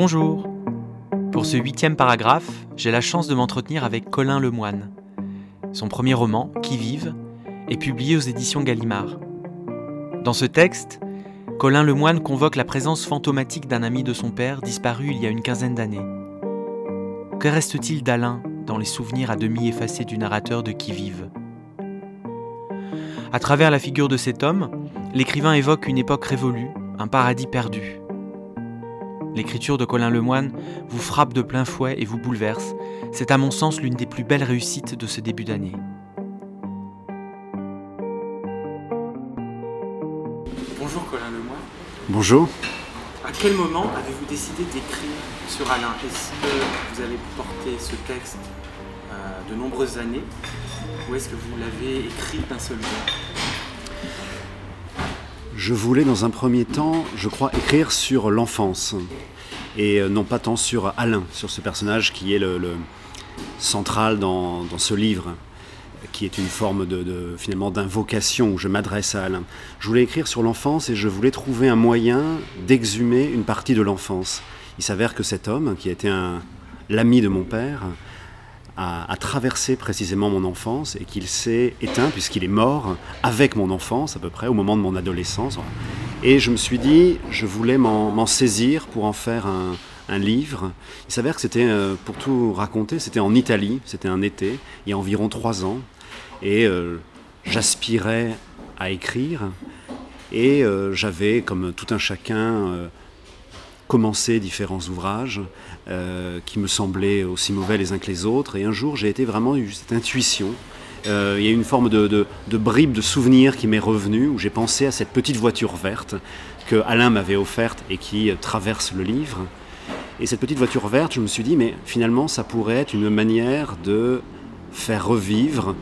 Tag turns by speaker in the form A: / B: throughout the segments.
A: Bonjour. Pour ce huitième paragraphe, j'ai la chance de m'entretenir avec Colin Lemoine. Son premier roman, Qui vive, est publié aux éditions Gallimard. Dans ce texte, Colin Lemoine convoque la présence fantomatique d'un ami de son père disparu il y a une quinzaine d'années. Que reste-t-il d'Alain dans les souvenirs à demi effacés du narrateur de Qui vive? À travers la figure de cet homme, l'écrivain évoque une époque révolue, un paradis perdu. L'écriture de Colin Lemoine vous frappe de plein fouet et vous bouleverse. C'est à mon sens l'une des plus belles réussites de ce début d'année. Bonjour Colin Lemoine.
B: Bonjour.
A: À quel moment avez-vous décidé d'écrire sur Alain Est-ce que vous avez porté ce texte euh, de nombreuses années ou est-ce que vous l'avez écrit d'un seul jour
B: Je voulais dans un premier temps, je crois, écrire sur l'enfance et euh, non pas tant sur Alain, sur ce personnage qui est le, central dans, ce livre qui est une forme de, finalement d'invocation où je m'adresse à Alain. Je voulais écrire sur l'enfance et je voulais trouver un moyen d'exhumer une partie de l'enfance. Il s'avère que cet homme, qui a été l'ami de mon père, a, traversé précisément mon enfance et qu'il s'est éteint puisqu'il est mort avec mon enfance à peu près au moment de mon adolescence. Et je me suis dit, je voulais m'en saisir pour en faire un, livre. Il s'avère que c'était, euh, pour tout raconter, c'était en Italie, c'était un été, il y a environ trois ans. Et euh, j'aspirais à écrire. Et euh, j'avais, comme tout un chacun, commencé différents ouvrages euh, qui me semblaient aussi mauvais les uns que les autres. Et un jour, j'ai été vraiment eu cette intuition. Euh, il y a une forme de, de, bribe de souvenir qui m'est revenue, où j'ai pensé à cette petite voiture verte que Alain m'avait offerte et qui euh, traverse le livre. Et cette petite voiture verte, je me suis dit, mais finalement, ça pourrait être une manière de faire revivre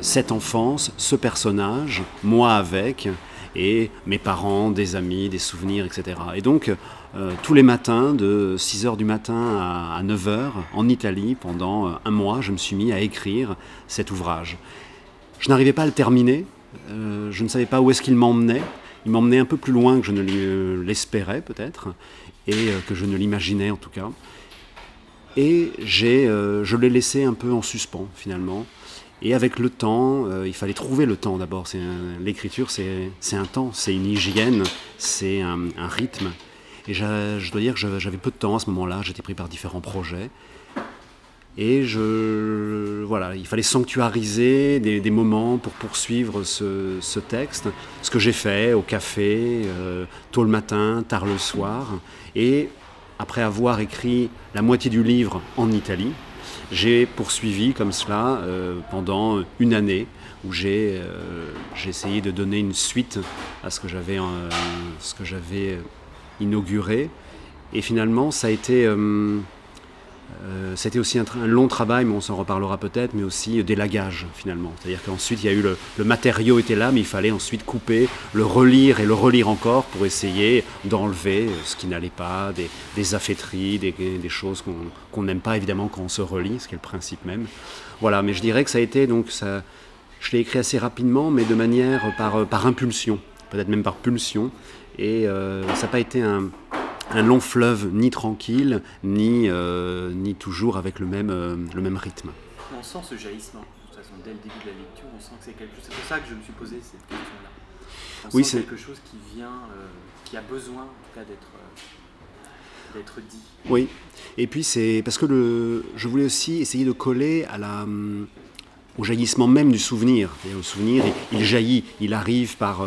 B: cette enfance, ce personnage, moi avec, et mes parents, des amis, des souvenirs, etc. Et donc, euh, tous les matins, de 6h du matin à, 9h, en Italie, pendant euh, un mois, je me suis mis à écrire cet ouvrage. Je n'arrivais pas à le terminer, euh, je ne savais pas où est-ce qu'il m'emmenait. Il m'emmenait un peu plus loin que je ne l'espérais peut-être, et que je ne l'imaginais en tout cas. Et je l'ai laissé un peu en suspens finalement. Et avec le temps, euh, il fallait trouver le temps d'abord. L'écriture, c'est un temps, c'est une hygiène, c'est un, rythme. Et je dois dire que j'avais peu de temps à ce moment-là, j'étais pris par différents projets. Et voilà, il fallait sanctuariser des, moments pour poursuivre ce, texte, ce que j'ai fait au café, euh, tôt le matin, tard le soir. Et après avoir écrit la moitié du livre en Italie, j'ai poursuivi comme cela euh, pendant une année où euh, j'ai essayé de donner une suite à ce que j'avais euh, inauguré. Et finalement, ça a été c'était aussi un, long travail, mais on s'en reparlera peut-être, mais aussi des lagages finalement. C'est-à-dire qu'ensuite, il y a eu le, matériau était là, mais il fallait ensuite couper, le relire et le relire encore pour essayer d'enlever ce qui n'allait pas, des, des des, choses qu'on n'aime pas évidemment quand on se relit, ce qui est le principe même. Voilà, mais je dirais que ça a été donc. Je l'ai écrit assez rapidement, mais de manière par, impulsion, peut-être même par pulsion, et euh, ça n'a pas été un, un long fleuve ni tranquille, ni, euh, ni toujours avec le même, euh, le même rythme.
A: On sent ce jaillissement, de toute façon, dès le début de la lecture, on sent que c'est quelque chose. C'est pour ça que je me suis posé cette question-là. On oui, sent quelque chose qui vient, euh, qui a besoin, en tout cas, d'être d'être dit.
B: Oui, et puis c'est parce que le, je voulais aussi essayer de coller à la, au jaillissement même du souvenir. Et au souvenir, il, jaillit, il arrive par,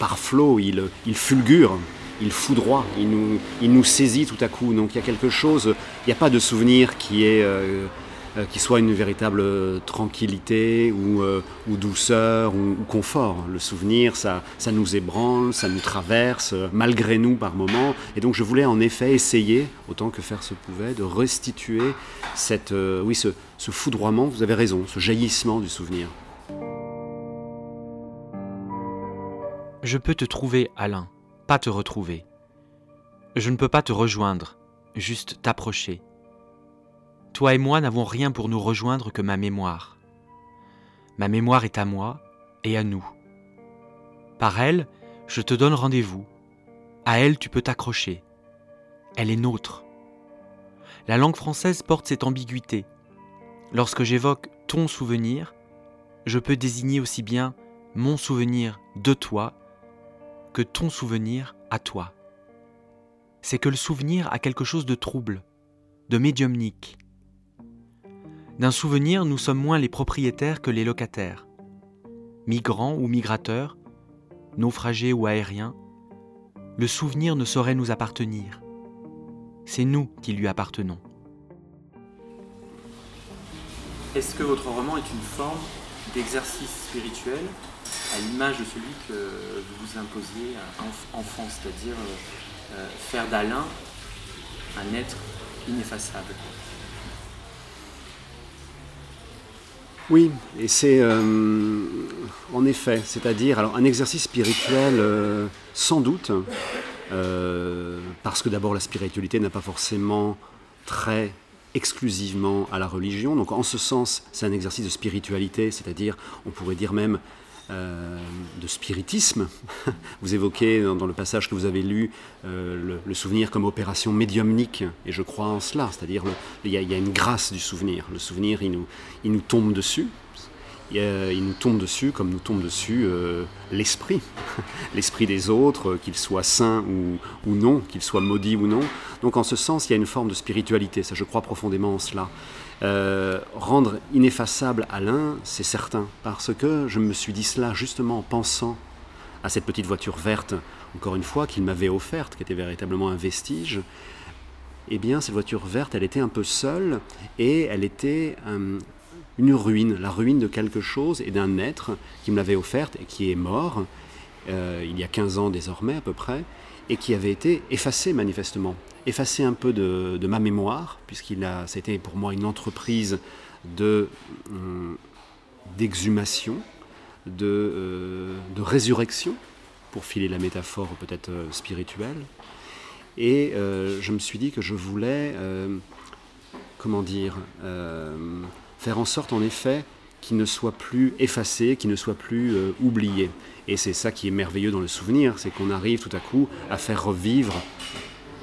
B: par flot, il, il fulgure il foudroie, il nous, il nous saisit tout à coup. Donc il y a quelque chose, il n'y a pas de souvenir qui est... Euh, euh, qui soit une véritable tranquillité ou, euh, douceur ou, confort. Le souvenir, ça, ça nous ébranle, ça nous traverse, malgré nous par moments. Et donc je voulais en effet essayer, autant que faire se pouvait, de restituer cette, oui, ce, ce foudroiement, vous avez raison, ce jaillissement du souvenir.
A: Je peux te trouver, Alain pas te retrouver. Je ne peux pas te rejoindre, juste t'approcher. Toi et moi n'avons rien pour nous rejoindre que ma mémoire. Ma mémoire est à moi et à nous. Par elle, je te donne rendez-vous. À elle, tu peux t'accrocher. elle est nôtre. La langue française porte cette ambiguïté. Lorsque j'évoque ton souvenir, je peux désigner aussi bien mon souvenir de toi ton souvenir à toi. C'est que le souvenir a quelque chose de trouble, de médiumnique. D'un souvenir, nous sommes moins les propriétaires que les locataires. Migrants ou migrateurs, naufragés ou aériens, le souvenir ne saurait nous appartenir. C'est nous qui lui appartenons.
C: Est-ce que votre roman est une forme d'exercice spirituel à l'image de celui que vous vous imposiez enfant, c'est-à-dire euh, euh, faire d'Alain un être ineffaçable.
B: Oui, et c'est euh, en effet, c'est-à-dire alors un exercice spirituel sans doute, parce que d'abord la spiritualité n'a pas forcément très exclusivement à la religion. Donc en ce sens, c'est un exercice de spiritualité, c'est-à-dire, on pourrait dire même euh, de spiritisme. Vous évoquez dans, le passage que vous avez lu euh, le, souvenir comme opération médiumnique, et je crois en cela, c'est-à-dire il y, a une grâce du souvenir. Le souvenir, il nous, il nous tombe dessus, il nous tombe dessus comme nous tombe dessus euh, l'esprit, l'esprit des autres, euh, qu'il soit saint ou, non, qu'il soit maudit ou non. Donc en ce sens, il y a une forme de spiritualité, ça je crois profondément en cela. Euh, rendre ineffaçable Alain, c'est certain, parce que je me suis dit cela justement en pensant à cette petite voiture verte, encore une fois, qu'il m'avait offerte, qui était véritablement un vestige. Eh bien, cette voiture verte, elle était un peu seule et elle était une ruine, la ruine de quelque chose et d'un être qui me l'avait offerte et qui est mort, euh, il y a 15 ans désormais à peu près, et qui avait été effacé manifestement, effacé un peu de, ma mémoire, puisqu'il a, c'était pour moi une entreprise de, euh, d'exhumation, de, euh, de, résurrection, pour filer la métaphore peut-être spirituelle. Et je me suis dit que je voulais, comment dire, faire en sorte en effet qu'il ne soit plus effacé, qu'il ne soit plus euh, oublié. Et c'est ça qui est merveilleux dans le souvenir, c'est qu'on arrive tout à coup à faire revivre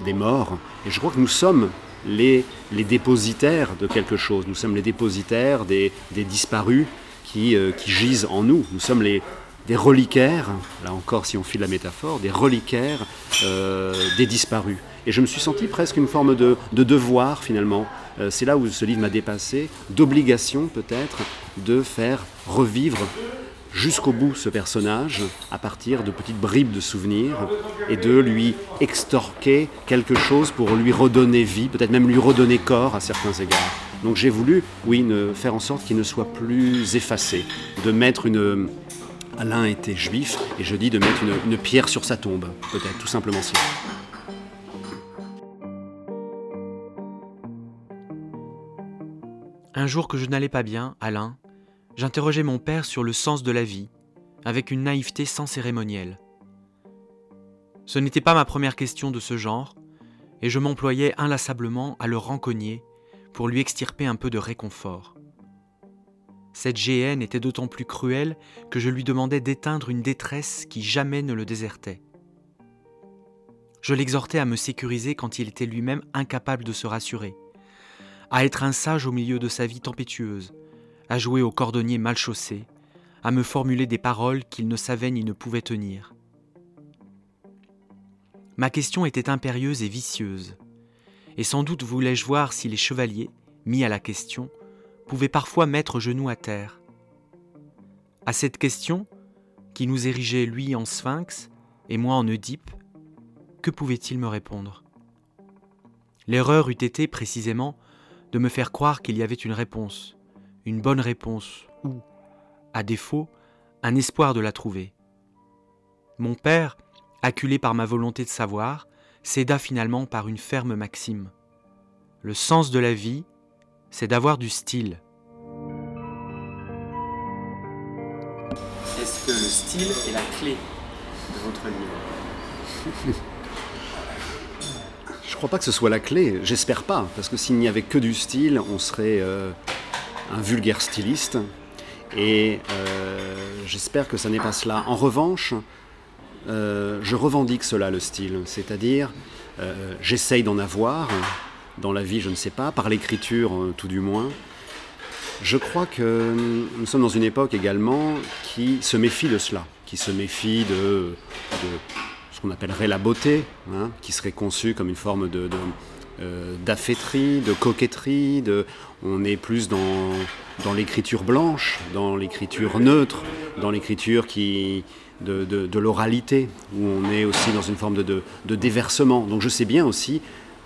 B: des morts. Et je crois que nous sommes les, dépositaires de quelque chose, nous sommes les dépositaires des, disparus qui, euh, qui, gisent en nous. Nous sommes les, des reliquaires, là encore si on file la métaphore, des reliquaires euh, des disparus. Et je me suis senti presque une forme de, de devoir finalement c'est là où ce livre m'a dépassé, d'obligation peut-être de faire revivre jusqu'au bout ce personnage à partir de petites bribes de souvenirs et de lui extorquer quelque chose pour lui redonner vie, peut-être même lui redonner corps à certains égards. Donc j'ai voulu, oui, faire en sorte qu'il ne soit plus effacé, de mettre une... Alain était juif et je dis de mettre une, une pierre sur sa tombe, peut-être tout simplement cela.
A: Un jour que je n'allais pas bien, Alain, j'interrogeais mon père sur le sens de la vie, avec une naïveté sans cérémoniel. Ce n'était pas ma première question de ce genre, et je m'employais inlassablement à le rencogner pour lui extirper un peu de réconfort. Cette géhenne était d'autant plus cruelle que je lui demandais d'éteindre une détresse qui jamais ne le désertait. Je l'exhortais à me sécuriser quand il était lui-même incapable de se rassurer à être un sage au milieu de sa vie tempétueuse, à jouer au cordonnier mal chaussé, à me formuler des paroles qu'il ne savait ni ne pouvait tenir. Ma question était impérieuse et vicieuse, et sans doute voulais-je voir si les chevaliers, mis à la question, pouvaient parfois mettre genoux à terre. À cette question, qui nous érigeait lui en sphinx et moi en Oedipe, que pouvait-il me répondre? L'erreur eût été précisément de me faire croire qu'il y avait une réponse, une bonne réponse, ou, à défaut, un espoir de la trouver. Mon père, acculé par ma volonté de savoir, céda finalement par une ferme maxime. Le sens de la vie, c'est d'avoir du style.
C: Est-ce que le style est la clé de votre livre
B: crois pas que ce soit la clé, j'espère pas, parce que s'il n'y avait que du style, on serait euh, un vulgaire styliste. Et euh, j'espère que ça n'est pas cela. En revanche, euh, je revendique cela, le style, c'est-à-dire j'essaye d'en avoir. Dans la vie, je ne sais pas, par l'écriture tout du moins. Je crois que nous sommes dans une époque également qui se méfie de cela, qui se méfie de, qu'on appellerait la beauté, hein, qui serait conçue comme une forme de, euh, d'affêterie, de coquetterie, de, on est plus dans, dans l'écriture blanche, dans l'écriture neutre, dans l'écriture qui, de, de, l'oralité, où on est aussi dans une forme de, de, déversement. Donc je sais bien aussi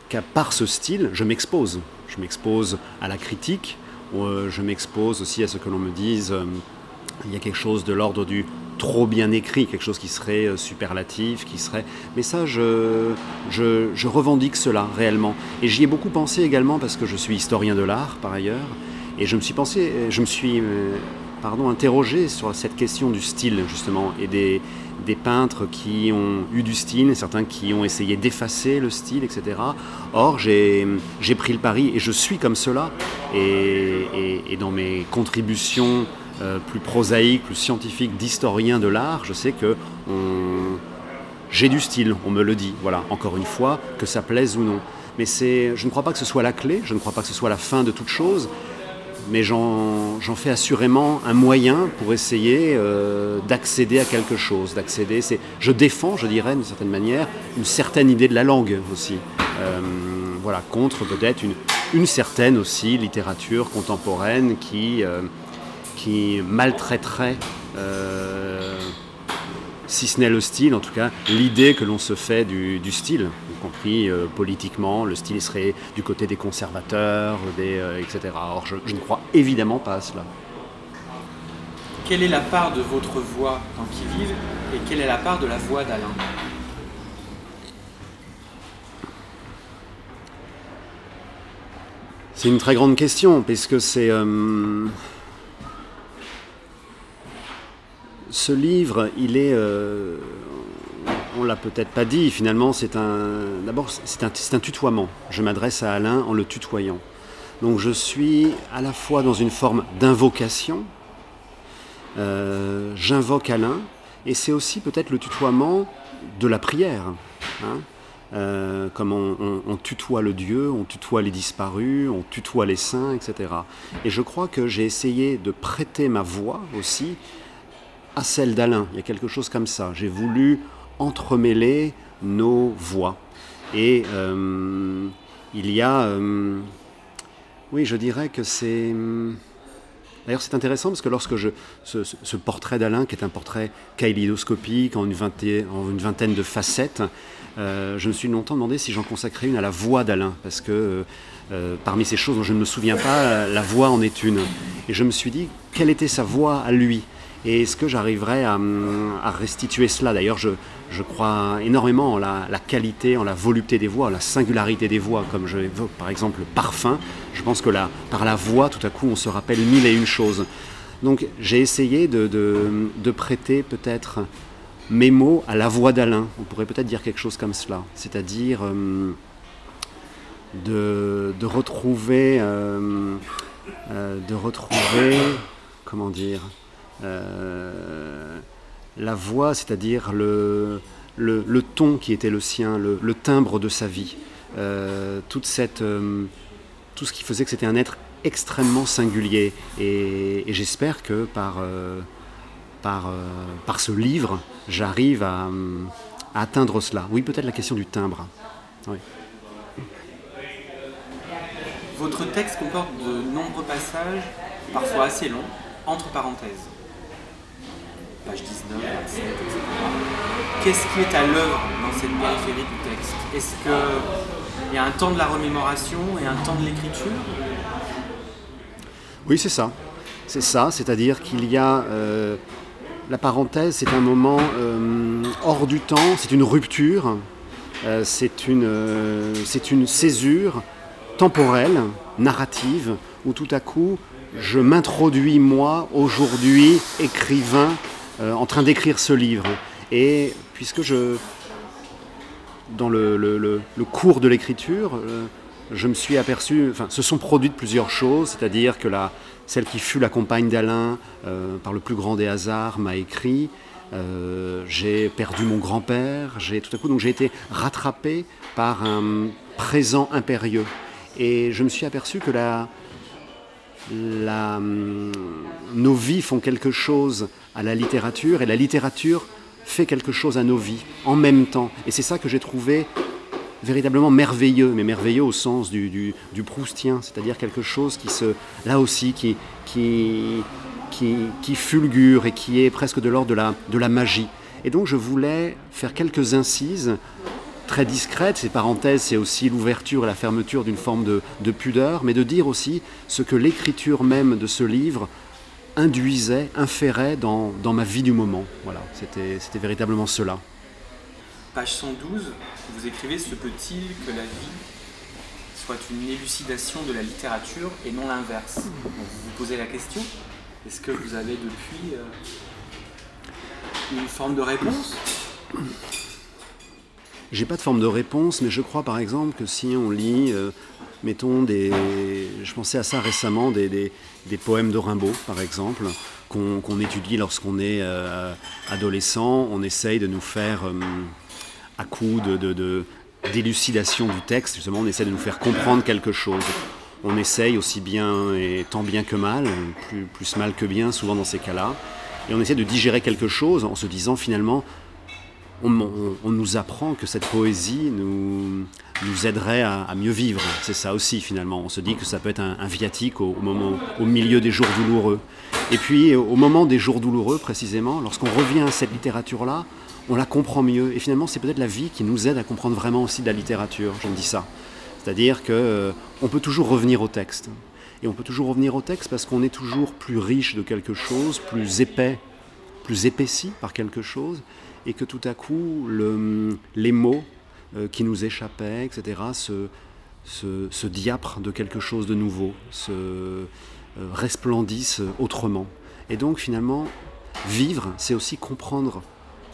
B: qu'à part ce style, je m'expose. Je m'expose à la critique, euh, je m'expose aussi à ce que l'on me dise, euh, il y a quelque chose de l'ordre du trop bien écrit, quelque chose qui serait euh, superlatif, qui serait... Mais ça, je, je, revendique cela réellement. Et j'y ai beaucoup pensé également parce que je suis historien de l'art par ailleurs. Et je me suis pensé, je me suis pardon, interrogé sur cette question du style justement et des, peintres qui ont eu du style, certains qui ont essayé d'effacer le style, etc. Or, j'ai pris le pari et je suis comme cela. Et dans mes contributions euh, plus prosaïque, plus scientifique, d'historien de l'art, je sais que j'ai du style, on me le dit. Voilà, encore une fois, que ça plaise ou non. Mais c'est, je ne crois pas que ce soit la clé, je ne crois pas que ce soit la fin de toute chose, mais j'en fais assurément un moyen pour essayer euh, d'accéder à quelque chose. D'accéder, c'est, je défends, je dirais d'une certaine manière, une certaine idée de la langue aussi. Euh, voilà, contre peut-être une, une certaine aussi littérature contemporaine qui qui maltraiterait, euh, si ce n'est le style, en tout cas, l'idée que l'on se fait du, style, y compris euh, politiquement. Le style serait du côté des conservateurs, des, euh, etc. Or, je, ne crois évidemment pas à cela.
C: Quelle est la part de votre voix dans Qui vive et quelle est la part de la voix d'Alain?
B: C'est une très grande question, puisque c'est ce livre, il est, euh, on l'a peut-être pas dit, finalement, c'est un, d'abord, c'est un, tutoiement. Je m'adresse à Alain en le tutoyant. Donc je suis à la fois dans une forme d'invocation, euh, j'invoque Alain, et c'est aussi peut-être le tutoiement de la prière. Hein. Euh, comme on, tutoie le Dieu, on tutoie les disparus, on tutoie les saints, etc. Et je crois que j'ai essayé de prêter ma voix aussi à celle d'Alain. Il y a quelque chose comme ça. J'ai voulu entremêler nos voix. Et euh, il y a... Euh, oui, je dirais que c'est... D'ailleurs, c'est intéressant parce que lorsque je... Ce, portrait d'Alain, qui est un portrait kaléidoscopique, en une, vingtaine, en une vingtaine de facettes, euh, je me suis longtemps demandé si j'en consacrais une à la voix d'Alain, parce que parmi ces choses dont je ne me souviens pas, la voix en est une. Et je me suis dit, quelle était sa voix à lui? Et est-ce que j'arriverai à, restituer cela? D'ailleurs, je, crois énormément en la, qualité, en la volupté des voix, en la singularité des voix, comme je évoque par exemple le parfum. Je pense que par la voix, tout à coup, on se rappelle mille et une choses. Donc j'ai essayé de, prêter peut-être mes mots à la voix d'Alain. On pourrait peut-être dire quelque chose comme cela. C'est-à-dire euh, de, retrouver... Euh, euh, de retrouver... Comment dire la voix, c'est-à-dire le, ton qui était le sien, le, timbre de sa vie, euh, euh, tout ce qui faisait que c'était un être extrêmement singulier. Et, j'espère que par ce livre, j'arrive à, atteindre cela. Oui, peut-être la question du timbre.
C: Votre texte comporte de nombreux passages, parfois assez longs, entre parenthèses page 19, 27, etc. Qu'est-ce qui est à l'œuvre dans cette périphérie du texte? Est-ce qu'il y a un temps de la remémoration et un temps de l'écriture?
B: Oui, c'est ça. C'est ça, c'est-à-dire qu'il y a... Euh, la parenthèse, c'est un moment euh, hors du temps, c'est une rupture, euh, c'est une, une césure temporelle, narrative, où tout à coup, je m'introduis, moi, aujourd'hui, écrivain, en train d'écrire ce livre. Et puisque je, dans le, cours de l'écriture, euh, je me suis aperçu, enfin, se sont produites plusieurs choses, c'est-à-dire que la, celle qui fut la compagne d'Alain, euh, par le plus grand des hasards, m'a écrit. j'ai perdu mon grand-père, j'ai tout à coup donc j'ai été rattrapé par un présent impérieux. Et je me suis aperçu que la, hum, nos vies font quelque chose à la littérature et la littérature fait quelque chose à nos vies en même temps. Et c'est ça que j'ai trouvé véritablement merveilleux, mais merveilleux au sens du, du, proustien, c'est-à-dire quelque chose qui se, là aussi, qui, qui, qui, qui fulgure et qui est presque de l'ordre de la, de la magie. Et donc je voulais faire quelques incises très discrètes, ces parenthèses, c'est aussi l'ouverture et la fermeture d'une forme de, de, pudeur, mais de dire aussi ce que l'écriture même de ce livre induisait, inférait dans, dans ma vie du moment. Voilà, c'était véritablement cela.
C: Page 112, vous écrivez Ce peut-il que la vie soit une élucidation de la littérature et non l'inverse? Vous vous posez la question est-ce que vous avez depuis euh, une forme de réponse?
B: J'ai pas de forme de réponse, mais je crois par exemple que si on lit, euh, mettons des, je pensais à ça récemment, des, des, poèmes de Rimbaud par exemple, qu'on étudie lorsqu'on est euh, adolescent, on essaye de nous faire à coup de, d'élucidation du texte, justement, on essaie de nous faire comprendre quelque chose. On essaye aussi bien et tant bien que mal, plus, plus mal que bien souvent dans ces cas-là, et on essaie de digérer quelque chose en se disant finalement, on, nous apprend que cette poésie nous, nous aiderait à, mieux vivre. C'est ça aussi finalement. On se dit que ça peut être un, viatique au, moment, au milieu des jours douloureux. Et puis au moment des jours douloureux précisément, lorsqu'on revient à cette littérature-là, on la comprend mieux. Et finalement, c'est peut-être la vie qui nous aide à comprendre vraiment aussi de la littérature. Je me dis ça. C'est-à-dire qu'on euh, peut toujours revenir au texte. Et on peut toujours revenir au texte parce qu'on est toujours plus riche de quelque chose, plus épais, plus épaissi par quelque chose, et que tout à coup, les mots euh, qui nous échappaient, etc., se, se, diaprent de quelque chose de nouveau, se euh, resplendissent autrement. Et donc finalement, vivre, c'est aussi comprendre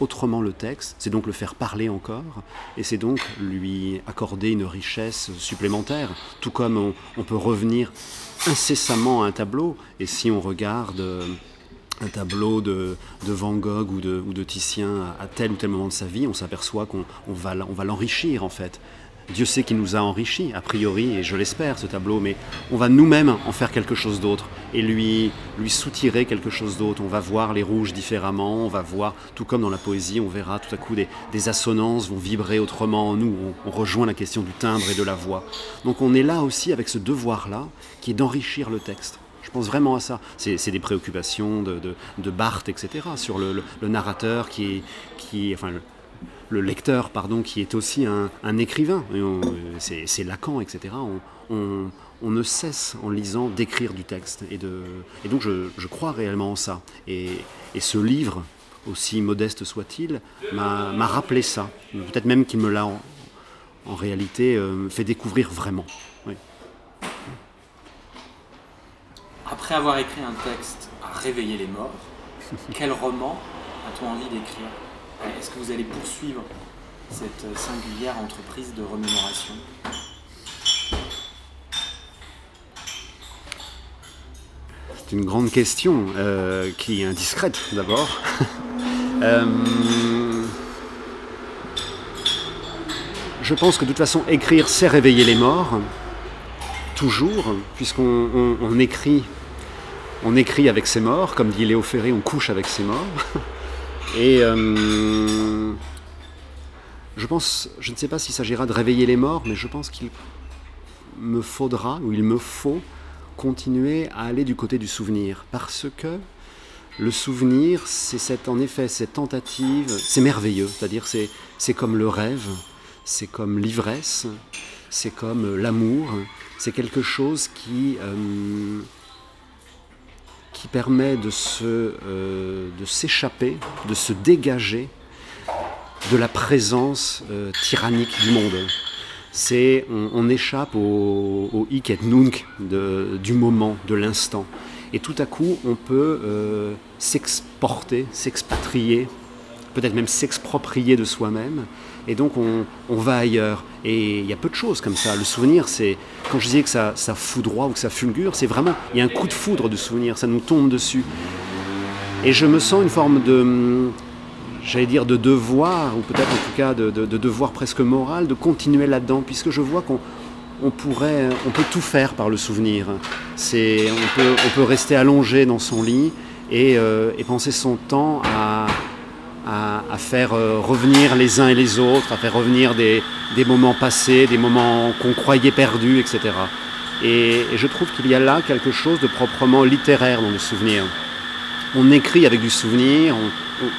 B: autrement le texte, c'est donc le faire parler encore, et c'est donc lui accorder une richesse supplémentaire, tout comme on, peut revenir incessamment à un tableau, et si on regarde euh, un tableau de, Van Gogh ou de, Titien à, tel ou tel moment de sa vie, on s'aperçoit qu'on va, on l'enrichir en fait. Dieu sait qu'il nous a enrichis, a priori, et je l'espère, ce tableau, mais on va nous-mêmes en faire quelque chose d'autre et lui, lui soutirer quelque chose d'autre. On va voir les rouges différemment, on va voir, tout comme dans la poésie, on verra tout à coup des, assonances vont vibrer autrement en nous. On, rejoint la question du timbre et de la voix. Donc on est là aussi avec ce devoir-là, qui est d'enrichir le texte. Je pense vraiment à ça. C'est des préoccupations de, de, Barthes, etc., sur le, narrateur qui est, qui, enfin, le lecteur, pardon, qui est aussi un, écrivain. C'est Lacan, etc. On, ne cesse, en lisant, d'écrire du texte. Et, de, et donc, je, crois réellement en ça. Et, ce livre, aussi modeste soit-il, m'a rappelé ça. Peut-être même qu'il me l'a, en, réalité, euh, fait découvrir vraiment.
C: Après avoir écrit un texte à réveiller les morts, quel roman a-t-on envie d'écrire est-ce que vous allez poursuivre cette singulière entreprise de remémoration
B: C'est une grande question euh, qui est indiscrète d'abord. Euh, je pense que de toute façon, écrire, c'est réveiller les morts, toujours, puisqu'on écrit, on écrit avec ses morts, comme dit Léo Ferré, on couche avec ses morts. Et euh, je pense, je ne sais pas s'il s'agira de réveiller les morts, mais je pense qu'il me faudra, ou il me faut, continuer à aller du côté du souvenir. Parce que le souvenir, c'est en effet cette tentative, c'est merveilleux, c'est-à-dire c'est, comme le rêve, c'est comme l'ivresse, c'est comme l'amour, c'est quelque chose qui, euh, permet de, euh, de s'échapper, de se dégager de la présence euh, tyrannique du monde. C'est, on, échappe au, au hic et nunc de, du moment, de l'instant. Et tout à coup, on peut euh, s'exporter, s'expatrier, peut-être même s'exproprier de soi-même et donc on, va ailleurs. Et il y a peu de choses comme ça. Le souvenir, c'est, quand je disais que ça, ça foudroie ou que ça fulgure, c'est vraiment, il y a un coup de foudre de souvenir, ça nous tombe dessus. Et je me sens une forme de, j'allais dire, de devoir, ou peut-être en tout cas de, devoir presque moral, de continuer là-dedans, puisque je vois qu'on pourrait, on peut tout faire par le souvenir. C'est, on, peut, rester allongé dans son lit et, euh, penser son temps à, à, faire euh, revenir les uns et les autres, à faire revenir des, des moments passés, des moments qu'on croyait perdus, etc. Et, je trouve qu'il y a là quelque chose de proprement littéraire dans le souvenir on écrit avec du souvenir,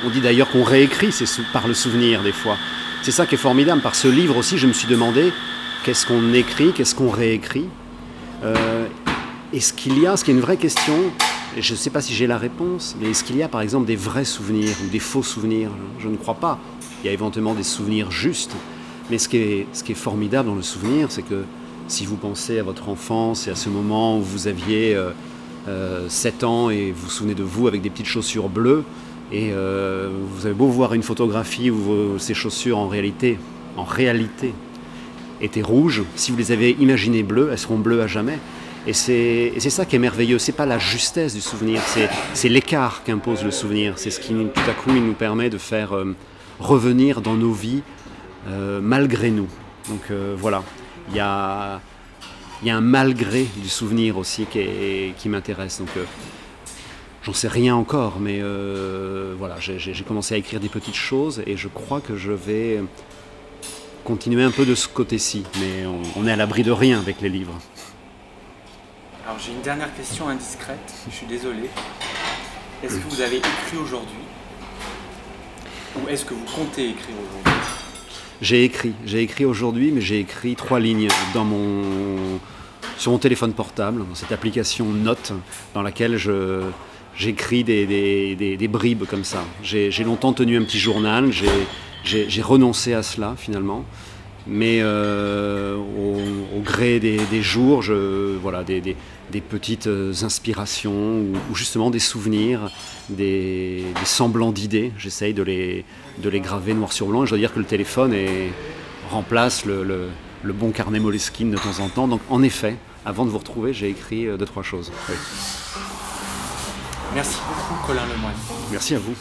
B: on, dit d'ailleurs qu'on réécrit par le souvenir des fois. C'est ça qui est formidable. Par ce livre aussi, je me suis demandé qu'est-ce qu'on écrit, qu'est-ce qu'on réécrit? Euh, est-ce qu'il y a, ce qui est une vraie question, je ne sais pas si j'ai la réponse, mais est-ce qu'il y a par exemple des vrais souvenirs ou des faux souvenirs? Je ne crois pas. Il y a éventuellement des souvenirs justes, mais ce qui est, formidable dans le souvenir, c'est que si vous pensez à votre enfance et à ce moment où vous aviez... Euh, 7 euh, ans et vous vous souvenez de vous avec des petites chaussures bleues. Et euh, vous avez beau voir une photographie où ces chaussures en réalité étaient rouges, si vous les avez imaginées bleues, elles seront bleues à jamais. Et c'est ça qui est merveilleux, c'est pas la justesse du souvenir, c'est l'écart qu'impose le souvenir. C'est ce qui tout à coup nous permet de faire euh, revenir dans nos vies malgré nous. Donc voilà, il y a il y a un malgré du souvenir aussi qui, m'intéresse. Donc, euh, j'en sais rien encore, mais euh, voilà, j'ai commencé à écrire des petites choses et je crois que je vais continuer un peu de ce côté-ci. Mais on, est à l'abri de rien avec les livres.
C: Alors, j'ai une dernière question indiscrète, je suis désolé. Est-ce que vous avez écrit aujourd'hui? Ou est-ce que vous comptez écrire aujourd'hui?
B: J'ai écrit, j'ai écrit aujourd'hui, mais j'ai écrit trois lignes dans mon, sur mon téléphone portable, dans cette application Note, dans laquelle je, j'écris des, des, bribes comme ça. J'ai, longtemps tenu un petit journal, j'ai, renoncé à cela finalement, mais euh, au, gré des, jours, je, voilà, des, petites inspirations ou, justement des souvenirs, des, semblants d'idées, j'essaye de les, de les graver noir sur blanc. je dois dire que le téléphone est, remplace le, le, bon carnet Moleskine de temps en temps. Donc en effet, avant de vous retrouver, j'ai écrit euh, deux, trois choses.
C: Merci beaucoup Colin Lemoine.
B: Merci à vous.